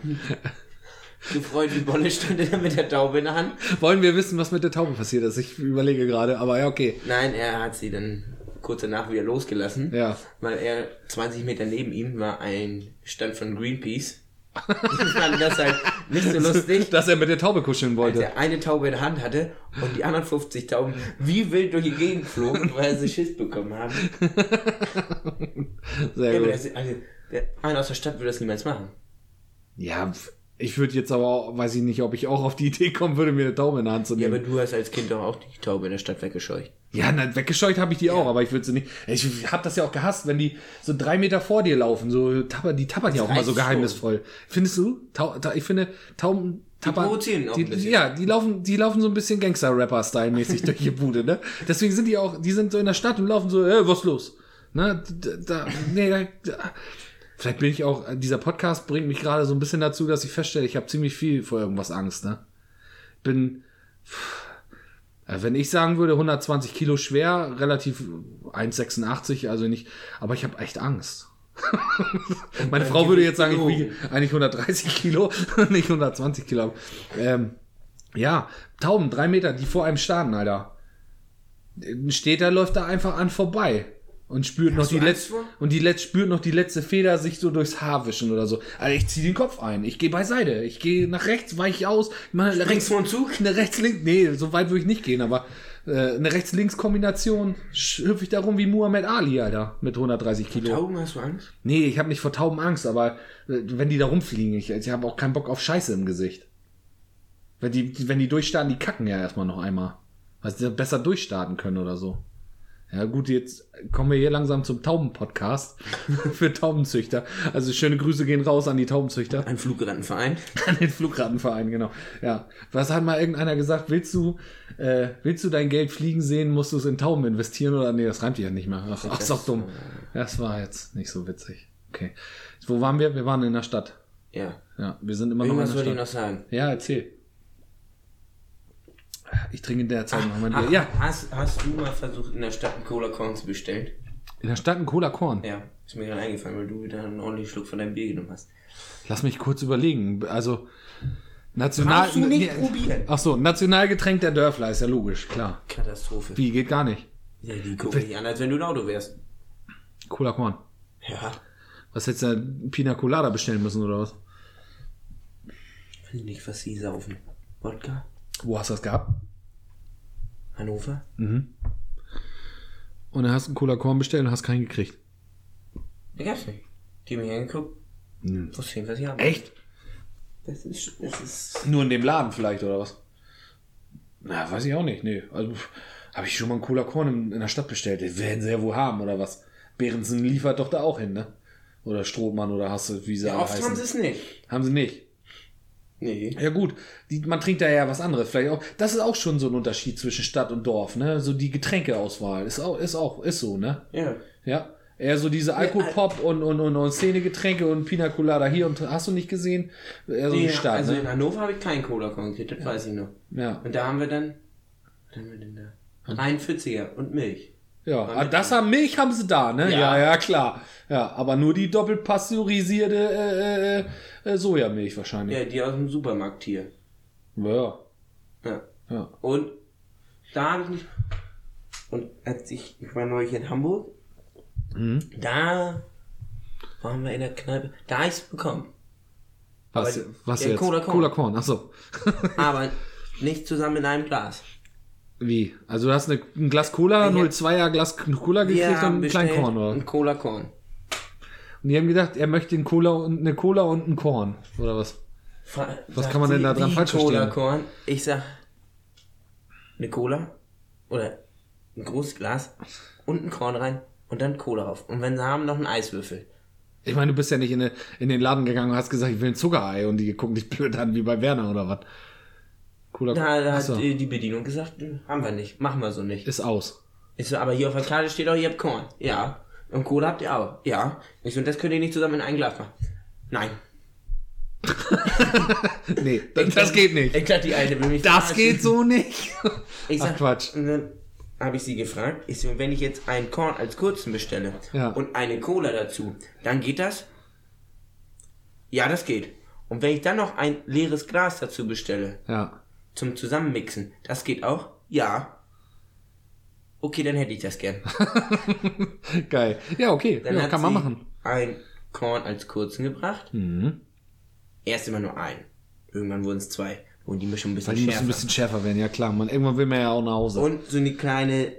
Gefreut wie Bolle stand er dann mit der Taube in der Hand. Wollen wir wissen, was mit der Taube passiert ist? Ich überlege gerade, aber ja, okay. Nein, er hat sie dann kurz danach wieder losgelassen. Ja. Weil er 20 Meter neben ihm war ein Stand von Greenpeace. Die fanden das halt nicht so lustig. Dass er mit der Taube kuscheln als wollte. er eine Taube in der Hand hatte und die anderen 50 Tauben wie wild durch die Gegend flogen, weil sie Schiss bekommen haben. Sehr Ja, gut. das, also, der, einer aus der Stadt würde das niemals machen. Ja, ich würde jetzt aber, auch, weiß ich nicht, ob ich auch auf die Idee kommen würde, mir eine Taube in die Hand zu Ja, nehmen. aber du hast als Kind doch auch die Taube in der Stadt weggescheucht. Ja, na, weggescheucht habe ich die auch, aber ich würde sie nicht. Ich habe das ja auch gehasst, wenn die so drei Meter vor dir laufen. So tapper, die tappern ja auch mal so reicht schon. geheimnisvoll. Findest du? Tau, ta, ich finde Tauben tappern. provozieren auch die, ein bisschen. Ja, die laufen, die laufen so ein bisschen Gangster-Rapper-Style-mäßig durch die Bude, ne? Deswegen sind die auch, die sind so in der Stadt und laufen so, äh, was los? Ne? Da, nee, da, da. Vielleicht bin ich auch, dieser Podcast bringt mich gerade so ein bisschen dazu, dass ich feststelle, ich habe ziemlich viel vor irgendwas Angst, ne? Bin, äh, Wenn ich sagen würde, 120 Kilo schwer, relativ 1,86, also nicht, aber ich habe echt Angst. Meine Frau würde jetzt sagen, ich wiege eigentlich 130 Kilo, nicht 120 Kilo. Ähm, ja, Tauben, drei Meter, die vor einem starten, Alter. Ein Städter läuft da einfach an vorbei und spürt noch Hast die du Angst letzte vor? und die letzte spürt noch die letzte Feder sich so durchs Haar wischen oder so. Also ich ziehe den Kopf ein, ich gehe beiseite, ich gehe nach rechts, weiche ich aus, mache Springst rechts vor Zug? eine rechts links, nee, so weit würde ich nicht gehen, aber äh, eine rechts links Kombination hüpfe ich da rum wie Muhammad Ali, Alter, mit 130 Kilo. Tauben hast du Angst? Nee, ich habe nicht vor Tauben Angst, aber äh, wenn die da rumfliegen, ich, ich habe auch keinen Bock auf Scheiße im Gesicht. Wenn die, wenn die durchstarten, die kacken ja erstmal noch einmal. Weil sie besser durchstarten können oder so. Ja gut, jetzt kommen wir hier langsam zum Tauben-Podcast für Taubenzüchter. Also schöne Grüße gehen raus an die Taubenzüchter. Ein Flugrattenverein? An den Flugrattenverein, genau. Ja. Was hat mal irgendeiner gesagt? Willst du, äh, willst du dein Geld fliegen sehen, musst du es in Tauben investieren oder? Nee, das reimt ja nicht mehr. Ach, ach ist doch dumm. Das war jetzt nicht so witzig. Okay. Wo waren wir? Wir waren in der Stadt. Ja. Ja, wir sind immer noch Irgendwas in wollte der ich Stadt. noch sagen. Ja, erzähl. Ich trinke in der Zeit noch mal Bier. Ja, Hast, hast du mal versucht, in der Stadt einen Cola Korn zu bestellen? in der Stadt ein Cola Korn. Ja. Ist mir gerade eingefallen, weil du wieder einen ordentlichen Schluck von deinem Bier genommen hast. Lass mich kurz überlegen. Also, national. Brauchst du nicht nee, probieren. Ach so, Nationalgetränk der Dörfler ist ja logisch, klar. Katastrophe. Wie, geht gar nicht. Ja, die gucken dich an, als wenn du ein Auto wärst. Cola Korn. Ja. Was hättest du da Pina Colada bestellen müssen oder was? Weiß ich nicht, was sie saufen. Wodka? Wo hast du das gehabt? Hannover? Und dann hast du einen Cola Korn bestellt und hast keinen gekriegt. Der gab's nicht. Die haben mich angeguckt. Wusste nicht, was sie haben. Echt? Das ist, das ist. Nur in dem Laden vielleicht oder was? Na, weiß ich auch nicht. Nee. Also habe ich schon mal einen Cola Korn in, in der Stadt bestellt. Den werden sie ja wohl haben oder was? Behrensen liefert doch da auch hin, ne? Oder Strohmann oder hast du, wie sie Ja, alle oft heißen. haben sie es nicht. haben sie nicht. Nee. Ja gut, die, man trinkt da ja was anderes. Vielleicht auch. Das ist auch schon so ein Unterschied zwischen Stadt und Dorf, ne? So die Getränkeauswahl ist auch, ist auch, ist so, ne? Ja. Ja. Eher so diese Alkopop und, und, und, und Szenegetränke und Pina Colada hier und hast du nicht gesehen? Eher so die Nee, Stadt, also in ne? Hannover habe ich keinen Cola Korn gekriegt, das weiß ich noch. Ja. Und da haben wir dann. Was haben wir denn da? 43er und Milch. Ja, ah, das haben Milch haben sie da, ne? Ja, Ja. ja, klar. Ja, aber nur die doppelt pasteurisierte äh, äh, äh, Sojamilch wahrscheinlich. Ja, die aus dem Supermarkt hier. Ja. Ja. ja. Und da habe ich nicht. Und als ich, ich war neulich in Hamburg, Mhm. da waren wir in der Kneipe, da habe ich es bekommen. Was, Aber was der jetzt? Cola Korn. Cola Korn, achso. Aber nicht zusammen in einem Glas. Wie? Also du hast eine, ein Glas Cola, Ja. 02er Glas Cola gekriegt und einen kleinen Korn, oder? Ein Cola Korn. Und die haben gedacht, er möchte einen Cola und eine Cola und einen Korn, oder was? Fra- Was kann man denn da dran falsch Cola verstehen? Korn. Ich sag, eine Cola oder ein großes Glas und ein Korn rein und dann Cola drauf. Und wenn sie haben, noch einen Eiswürfel. Ich meine, du bist ja nicht in, eine, in den Laden gegangen und hast gesagt, ich will ein Zuckerei und die gucken dich blöd an wie bei Werner oder was? Cola Da, da hat Achso, äh, die Bedienung gesagt, "Hm, haben wir nicht, machen wir so nicht. ist aus. Ich so, aber hier auf der Karte steht auch, ihr habt Korn. Ja. Und Cola habt ihr auch. Ja. Ich so, und das könnt ihr nicht zusammen in ein Glas machen. Nein. Nee, das, das geht nicht. Ich dachte, die Alte will mich Das verarschen. geht so nicht. Ich sag, Ach, Quatsch. Und dann habe ich sie gefragt, ich so, wenn ich jetzt ein Korn als kurzen bestelle Ja. und eine Cola dazu, dann geht das? Ja, das geht. Und wenn ich dann noch ein leeres Glas dazu bestelle, Ja. Zum Zusammenmixen, das geht auch? Ja. Okay, dann hätte ich das gern. Geil. Ja, okay. Dann ja, kann man machen. ein Korn als kurzen gebracht. Mhm. Erst immer nur ein. Irgendwann wurden es zwei. Und die Mischung ein bisschen Weil die müssen schärfer. ein bisschen schärfer werden, ja klar. Man, irgendwann will man ja auch nach Hause. Und so eine kleine.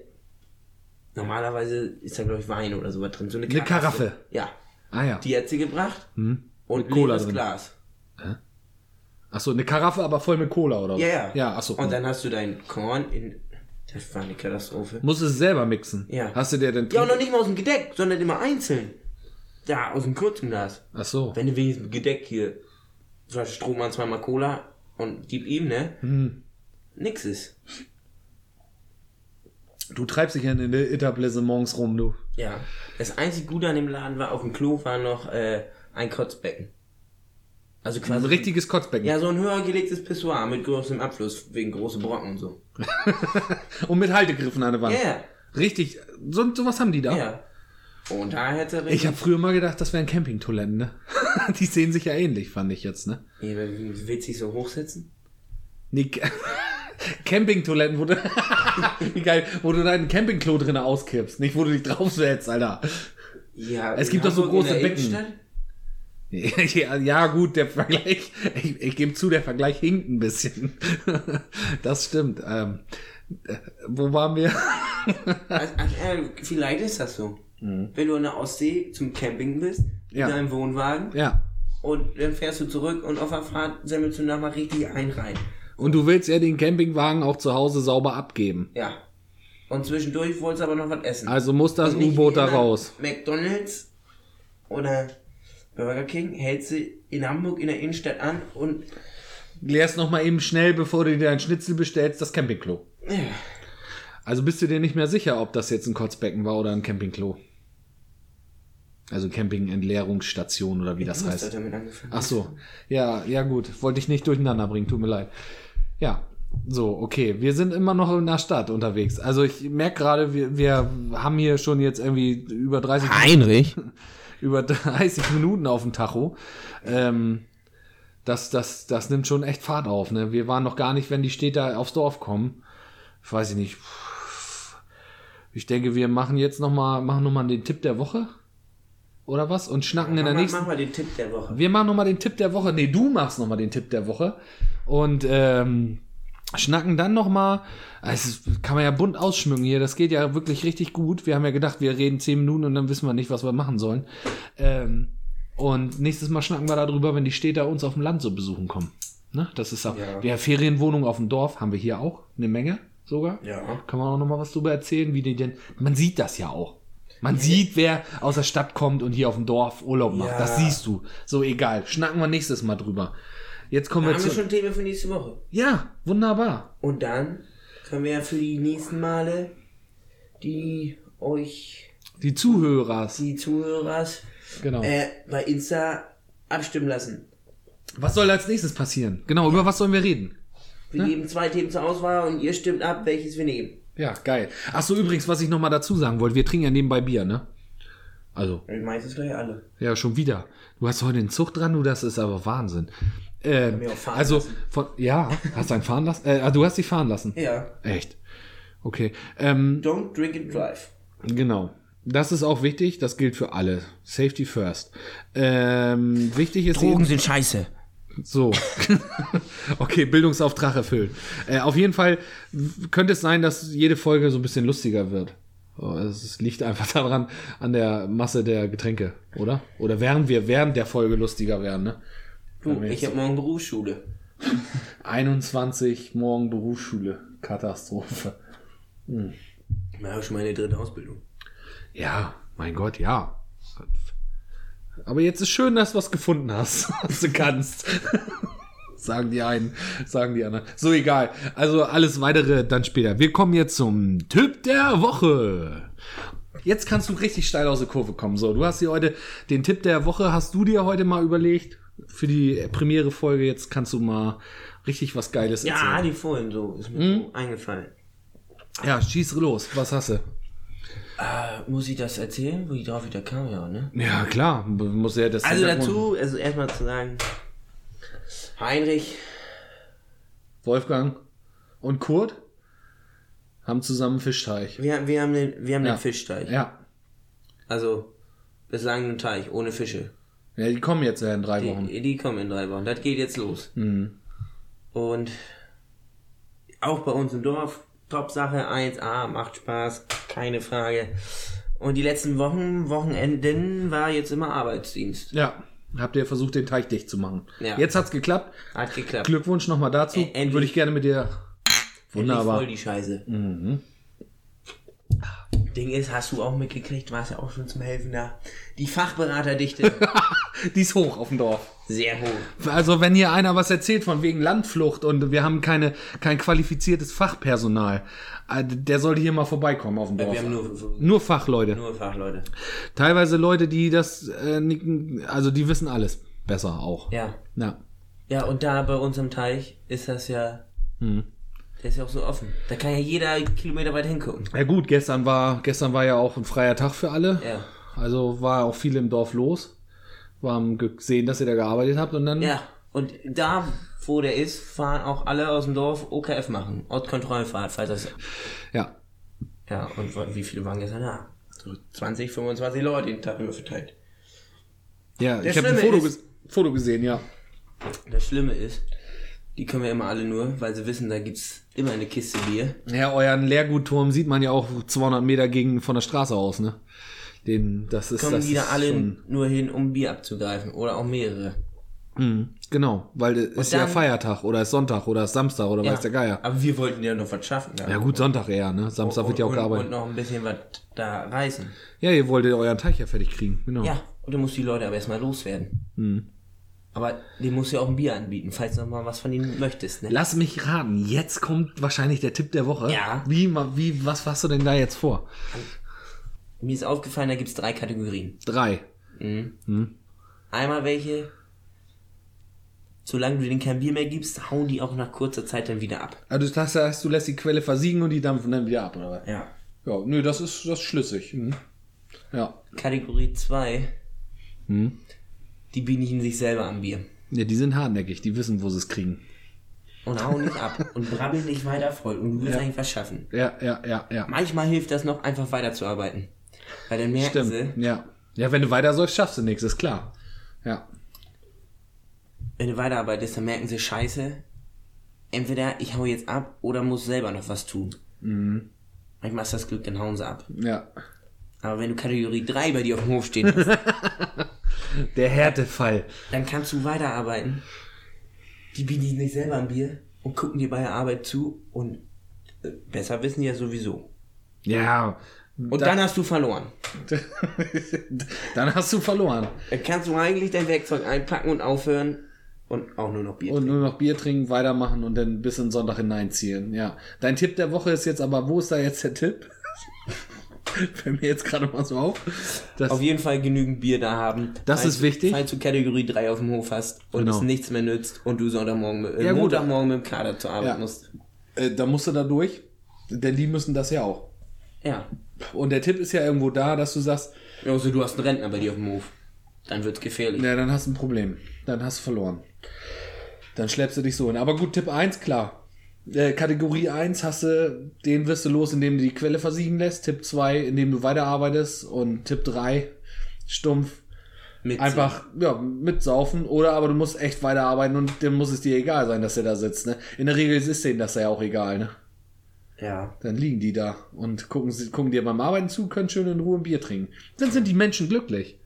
Normalerweise ist da, glaube ich, Wein oder sowas drin. So eine Eine Karaffe. Ja. ah ja. Die hat sie gebracht. Und Mit Cola drin. Glas. Achso, eine Karaffe, aber voll mit Cola, oder? was? Ja, ja. Ja, achso. Und dann hast du dein Korn in. Das war eine Katastrophe. Musst du es selber mixen. Ja. Hast du dir denn... Ja, und noch nicht mal aus dem Gedeck, sondern immer einzeln. Da, aus dem kurzen Glas. Achso. Wenn du wenigstens Gedeck hier. Zum Beispiel Strohmann zweimal Cola und gib ihm, ne? Hm. Nix ist. Du treibst dich ja in den Etablissements rum, du. Ja. Das einzige Gute an dem Laden war, auf dem Klo war noch äh, ein Kotzbecken. Also Ein quasi. richtiges Kotzbecken. Ja, so ein höher gelegtes Pissoir mit großem Abfluss wegen große Brocken und so. Und mit Haltegriffen an der Wand. Ja, Richtig. So, sowas haben die da. ja. Und da hätte er Ich habe früher mal gedacht, das wären Campingtoiletten, ne? Die sehen sich ja ähnlich, fand ich jetzt, ne? Ja, Willst du dich so hochsetzen? Nee, Ca- Campingtoiletten, wo du, wie geil, wo du dein Campingklo drin auskippst, nicht wo du dich draufsetzt, Alter. Ja, Es gibt doch so große Becken. Innenstadt? Ja, gut, der Vergleich, ich, ich gebe zu, der Vergleich hinkt ein bisschen. Das stimmt. Ähm, äh, wo waren wir? Also, also, äh, vielleicht ist das so. Wenn du in der Ostsee zum Camping bist, Mhm. Ja. in deinem Wohnwagen, Ja. und dann fährst du zurück und auf der Fahrt sammelst du nochmal richtig ein rein. Und du willst ja den Campingwagen auch zu Hause sauber abgeben. Ja. Und zwischendurch wolltest du aber noch was essen. Also muss das U-Boot da raus. McDonalds oder Burger King hältst du in Hamburg in der Innenstadt an und Leerst noch mal eben schnell, bevor du dir dein Schnitzel bestellst, das Campingklo. ja, Also bist du dir nicht mehr sicher, ob das jetzt ein Kotzbecken war oder ein Campingklo. Also Camping-Entleerungsstation oder wie das was heißt. angefangen? Ach so. Ja, ja gut. Wollte ich nicht durcheinander bringen, tut mir leid. Ja. So, okay. Wir sind immer noch in der Stadt unterwegs. Also ich merke gerade, wir, wir haben hier schon jetzt irgendwie über 30, Heinrich? über 30 Minuten auf dem Tacho. Ähm, das, das, das nimmt schon echt Fahrt auf. Ne? Wir waren noch gar nicht, wenn die Städter aufs Dorf kommen. Ich weiß ich nicht. Ich denke, wir machen jetzt noch mal, machen noch mal den Tipp der Woche. Oder was? Und schnacken in der Mach, nächsten. mach mal den Tipp der Woche. Wir machen nochmal den Tipp der Woche. Nee, du machst nochmal den Tipp der Woche. Und ähm, schnacken dann nochmal. Es kann man ja bunt ausschmücken hier. Das geht ja wirklich richtig gut. Wir haben ja gedacht, wir reden zehn Minuten und dann wissen wir nicht, was wir machen sollen. Ähm, und nächstes Mal schnacken wir darüber, wenn die Städter uns auf dem Land so besuchen kommen. Ne? Das ist auch. Ja. Ja, Ferienwohnung auf dem Dorf haben wir hier auch. Eine Menge sogar. Ja. Kann man auch nochmal was drüber erzählen, wie die denn. Man sieht das ja auch. Man sieht, wer aus der Stadt kommt und hier auf dem Dorf Urlaub macht. Ja. Das siehst du. So egal. Schnacken wir nächstes Mal drüber. Jetzt kommen wir haben wir zu. schon Themen für nächste Woche. Ja, wunderbar. Und dann können wir ja für die nächsten Male die euch, Die Zuhörers. die Zuhörers, Genau. äh, bei Insta abstimmen lassen. Was soll als nächstes passieren? Genau, über was sollen wir reden? Wir geben zwei Themen zur Auswahl und ihr stimmt ab, welches wir nehmen. Ja, geil. Ach so, übrigens, was ich nochmal dazu sagen wollte. Wir trinken ja nebenbei Bier, ne? Also, meistens gleich alle. ja, schon wieder. Du hast heute den Zug dran, du, das ist aber Wahnsinn. Ähm, also, lassen. von, ja, hast du einen fahren lassen? Äh, ah, du hast dich fahren lassen. Ja. Echt. Okay. Ähm, Don't drink and drive. Genau. Das ist auch wichtig, das gilt für alle. Safety first. Ähm, wichtig ist eben, sind scheiße. so. okay, Bildungsauftrag erfüllt. Äh, auf jeden Fall könnte es sein, dass jede Folge so ein bisschen lustiger wird. Oh, Es liegt einfach daran, an der Masse der Getränke, oder? Oder während wir während der Folge lustiger werden, ne? Du, ich habe morgen Berufsschule. 21, morgen Berufsschule. Katastrophe. Ich habe schon meine dritte Ausbildung. Ja, mein Gott, ja. Aber jetzt ist schön, dass du was gefunden hast, was du kannst. sagen die einen, sagen die anderen. So egal. Also alles weitere dann später. Wir kommen jetzt zum Tipp der Woche. Jetzt kannst du richtig steil aus der Kurve kommen. So, du hast dir heute den Tipp der Woche, hast du dir heute mal überlegt für die Premiere Folge. Jetzt kannst du mal richtig was Geiles Ja, erzählen. die vorhin so. Ist mir so eingefallen. Ja, schieß los. Was hast du? Äh, muss ich das erzählen, wo ich drauf wieder kam, ja, ne? Ja, klar. Muss ja das Also dazu, also erstmal zu sagen, Heinrich, Wolfgang und Kurt haben zusammen Fischteich. wir, wir haben den, wir haben Ja. den Fischteich. Ja. Also, bislang einen Teich, ohne Fische. Ja, die kommen jetzt ja in drei Wochen. Die, die kommen in drei Wochen. Das geht jetzt los. Mhm. Und auch bei uns im Dorf, Top-Sache, 1A, macht Spaß, keine Frage. Und die letzten Wochen, Wochenenden war jetzt immer Arbeitsdienst. Ja. Habt ihr versucht, den Teich dicht zu machen. Ja. Jetzt hat's geklappt. Hat geklappt. Glückwunsch nochmal dazu. Ä- endlich. Würde ich gerne mit dir. Endlich Wunderbar. voll die Scheiße. Mhm. Ding ist, hast du auch mitgekriegt, warst ja auch schon zum Helfen da. Die Fachberaterdichte, Die ist hoch auf dem Dorf. sehr hoch. Also wenn hier einer was erzählt von wegen Landflucht und wir haben keine, kein qualifiziertes Fachpersonal, äh, der sollte hier mal vorbeikommen auf dem Dorf. Wir haben nur, Nur Fachleute. nur Fachleute. Teilweise Leute, die das, äh, also die wissen alles besser auch. Ja. Ja. Ja, und da bei uns am Teich ist das ja, Hm. Der ist ja auch so offen. Da kann ja jeder Kilometer weit hingucken. Ja gut, gestern war, gestern war ja auch ein freier Tag für alle. Ja. Also war auch viel im Dorf los. Wir haben gesehen, dass ihr da gearbeitet habt und dann. Ja, und da, wo der ist, fahren auch alle aus dem Dorf OKF machen. Ortskontrollfahrt, falls das. Ja. Ja, und wie viele waren gestern da? So 20, 25 Leute den Tag über verteilt. Ja, Der ich habe ein Foto, ist- Foto gesehen, ja. Das Schlimme ist, die können wir immer alle nur, weil sie wissen, da gibt's immer eine Kiste Bier. Ja, euren Leergutturm sieht man ja auch 200 Meter gegen von der Straße aus, ne? Den, das ist Kommen das die da alle nur hin, um Bier abzugreifen. Oder auch mehrere. Mhm, genau, weil es ist ja dann- Feiertag oder ist Sonntag oder ist Samstag oder weiß der Geier. Aber wir wollten ja noch was schaffen. Ja gut, Sonntag eher, ne? Samstag wird ja auch und, gearbeitet. Und noch ein bisschen was da reißen. Ja, ihr wolltet euren Teich ja fertig kriegen, genau. Ja, und du musst die Leute aber erstmal loswerden. Mhm. Aber dem musst du ja auch ein Bier anbieten, falls du mal was von ihnen möchtest. Ne? Lass mich raten, jetzt kommt wahrscheinlich der Tipp der Woche. Ja. Wie, wie, was hast du denn da jetzt vor? Mir ist aufgefallen, da gibt's drei Kategorien. Drei. Einmal welche, solange du denen kein Bier mehr gibst, hauen die auch nach kurzer Zeit dann wieder ab. Also das heißt, du lässt die Quelle versiegen und die dampfen dann wieder ab, oder was? Ja. Ja, nö, das ist, das ist schlüssig. Mhm. Ja. Kategorie 2, Mhm. Die bieten sich selber am Bier. Ja, die sind hartnäckig, die wissen, wo sie es kriegen. Und hauen nicht ab und brabbeln dich weiter voll und du willst eigentlich was schaffen. Ja, ja, ja, ja. Manchmal hilft das noch, einfach weiterzuarbeiten. Weil dann merken Stimmt. sie, Ja. Ja, wenn du weiter sollst, schaffst du nichts, ist klar. Ja. wenn du weiterarbeitest, dann merken sie, scheiße, entweder ich hau jetzt ab oder muss selber noch was tun. Mhm. Manchmal ist das Glück, dann hauen sie ab. Ja. Aber wenn du Kategorie 3 bei dir auf dem Hof stehen hast, Der Härtefall. dann kannst du weiterarbeiten. Die bieten sich nicht selber ein Bier und gucken dir bei der Arbeit zu und äh, besser wissen die ja sowieso. Ja. Und dann hast du verloren. dann hast du verloren. Dann kannst du eigentlich dein Werkzeug einpacken und aufhören und auch nur noch Bier Und trinken. nur noch Bier trinken, weitermachen und dann bis in Sonntag hineinziehen. Ja. Dein Tipp der Woche ist jetzt aber, wo ist da jetzt der Tipp? Fällt mir jetzt gerade mal so auf. Auf jeden Fall genügend Bier da haben. Das falls ist wichtig. Falls du Kategorie 3 auf dem Hof hast und Genau. es nichts mehr nützt und du Sonntagmorgen, äh, Ja. Montagmorgen mit dem Kader zur Arbeit Ja. musst. äh, da musst du da durch, denn die müssen das ja auch. Ja. Und der Tipp ist ja irgendwo da, dass du sagst, Also du hast einen Rentner bei dir auf dem Hof. Dann wird's gefährlich. ja, dann hast du ein Problem. Dann hast du verloren. Dann schleppst du dich so hin. Aber gut, Tipp 1, klar. Äh, Kategorie 1 hast du, den wirst du los, indem du die Quelle versiegen lässt. Tipp 2, indem du weiterarbeitest. Und Tipp 3, stumpf, Mit einfach ja, mitsaufen. Oder aber du musst echt weiterarbeiten und dem muss es dir egal sein, dass der da sitzt. Ne? In der Regel ist denen das ja auch egal. Ne? Ja. Dann liegen die da und gucken, gucken dir beim Arbeiten zu, können schön in Ruhe ein Bier trinken. Dann sind die Menschen glücklich.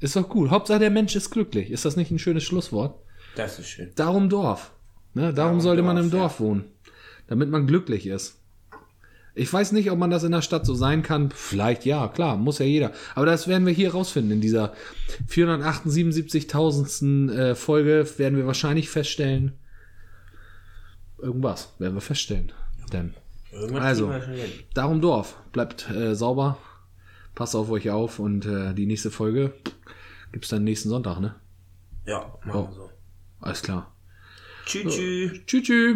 Ist doch gut. Hauptsache der Mensch ist glücklich. Ist das nicht ein schönes Schlusswort? Das ist schön. Darum Dorf. Ne? Darum, Darum sollte man im Dorf wohnen. Damit man glücklich ist. Ich weiß nicht, ob man das in der Stadt so sein kann. Vielleicht ja, klar, muss ja jeder. Aber das werden wir hier rausfinden. In dieser 478.000. Äh, Folge werden wir wahrscheinlich feststellen. Irgendwas werden wir feststellen. Denn Also. Darum Dorf. Bleibt äh, sauber. Passt auf euch auf. Und äh, die nächste Folge gibt's dann nächsten Sonntag, ne? Ja, machen wir so. Alles klar. 蛐蛐蛐蛐